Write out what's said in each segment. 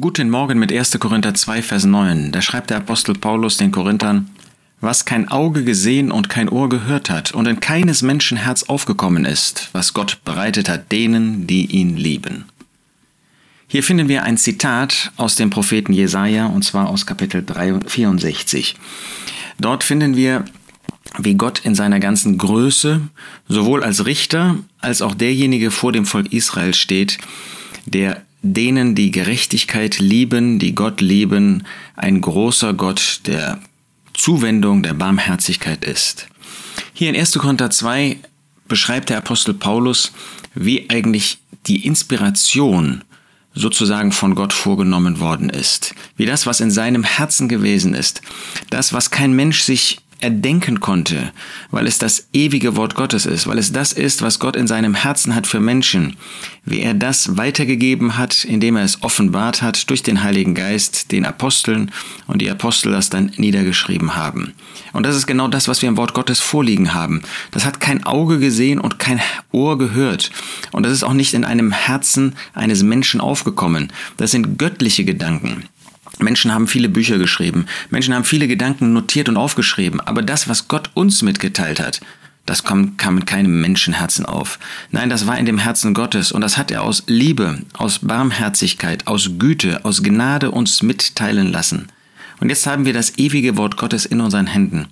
Guten Morgen mit 1. Korinther 2, Vers 9. Da schreibt der Apostel Paulus den Korinthern, was kein Auge gesehen und kein Ohr gehört hat und in keines Menschen Herz aufgekommen ist, was Gott bereitet hat denen, die ihn lieben. Hier finden wir ein Zitat aus dem Propheten Jesaja und zwar aus Kapitel 64. Dort finden wir, wie Gott in seiner ganzen Größe sowohl als Richter als auch derjenige vor dem Volk Israel steht, der denen, die Gerechtigkeit lieben, die Gott lieben, ein großer Gott der Zuwendung, der Barmherzigkeit ist. Hier in 1. Korinther 2 beschreibt der Apostel Paulus, wie eigentlich die Inspiration sozusagen von Gott vorgenommen worden ist, wie das, was in seinem Herzen gewesen ist, das, was kein Mensch sich erdenken konnte, weil es das ewige Wort Gottes ist, weil es das ist, was Gott in seinem Herzen hat für Menschen, wie er das weitergegeben hat, indem er es offenbart hat durch den Heiligen Geist, den Aposteln und die Apostel das dann niedergeschrieben haben. Und das ist genau das, was wir im Wort Gottes vorliegen haben. Das hat kein Auge gesehen und kein Ohr gehört. Und das ist auch nicht in einem Herzen eines Menschen aufgekommen. Das sind göttliche Gedanken. Menschen haben viele Bücher geschrieben, Menschen haben viele Gedanken notiert und aufgeschrieben, aber das, was Gott uns mitgeteilt hat, das kam, kam mit keinem Menschenherzen auf. Nein, das war in dem Herzen Gottes und das hat er aus Liebe, aus Barmherzigkeit, aus Güte, aus Gnade uns mitteilen lassen. Und jetzt haben wir das ewige Wort Gottes in unseren Händen.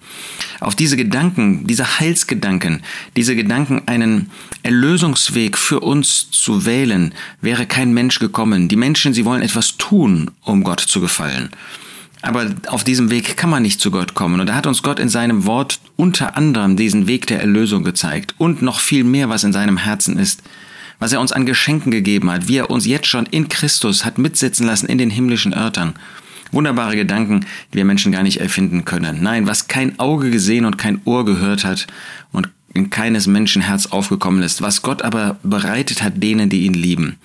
Auf diese Gedanken, diese Heilsgedanken, diese Gedanken, einen Erlösungsweg für uns zu wählen, wäre kein Mensch gekommen. Die Menschen, sie wollen etwas tun, um Gott zu gefallen. Aber auf diesem Weg kann man nicht zu Gott kommen. Und da hat uns Gott in seinem Wort unter anderem diesen Weg der Erlösung gezeigt und noch viel mehr, was in seinem Herzen ist was er uns an Geschenken gegeben hat, wie er uns jetzt schon in Christus hat mitsitzen lassen in den himmlischen Örtern. Wunderbare Gedanken, die wir Menschen gar nicht erfinden können. Nein, was kein Auge gesehen und kein Ohr gehört hat und in keines Menschen Herz aufgekommen ist, was Gott aber bereitet hat denen, die ihn lieben.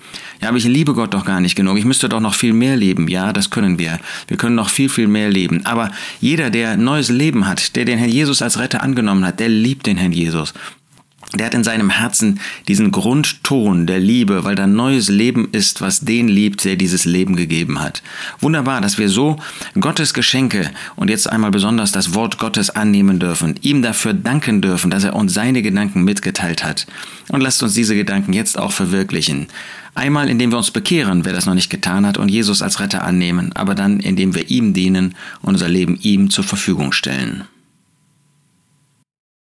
Ja, aber ich liebe Gott doch gar nicht genug. Ich müsste doch noch viel mehr leben. Ja, das können wir. Wir können noch viel, viel mehr leben. Aber jeder, der neues Leben hat, der den Herrn Jesus als Retter angenommen hat, der liebt den Herrn Jesus der hat in seinem Herzen diesen Grundton der Liebe, weil da neues Leben ist, was den liebt, der dieses Leben gegeben hat. Wunderbar, dass wir so Gottes Geschenke und jetzt einmal besonders das Wort Gottes annehmen dürfen, ihm dafür danken dürfen, dass er uns seine Gedanken mitgeteilt hat. Und lasst uns diese Gedanken jetzt auch verwirklichen. Einmal, indem wir uns bekehren, wer das noch nicht getan hat, und Jesus als Retter annehmen, aber dann, indem wir ihm dienen und unser Leben ihm zur Verfügung stellen.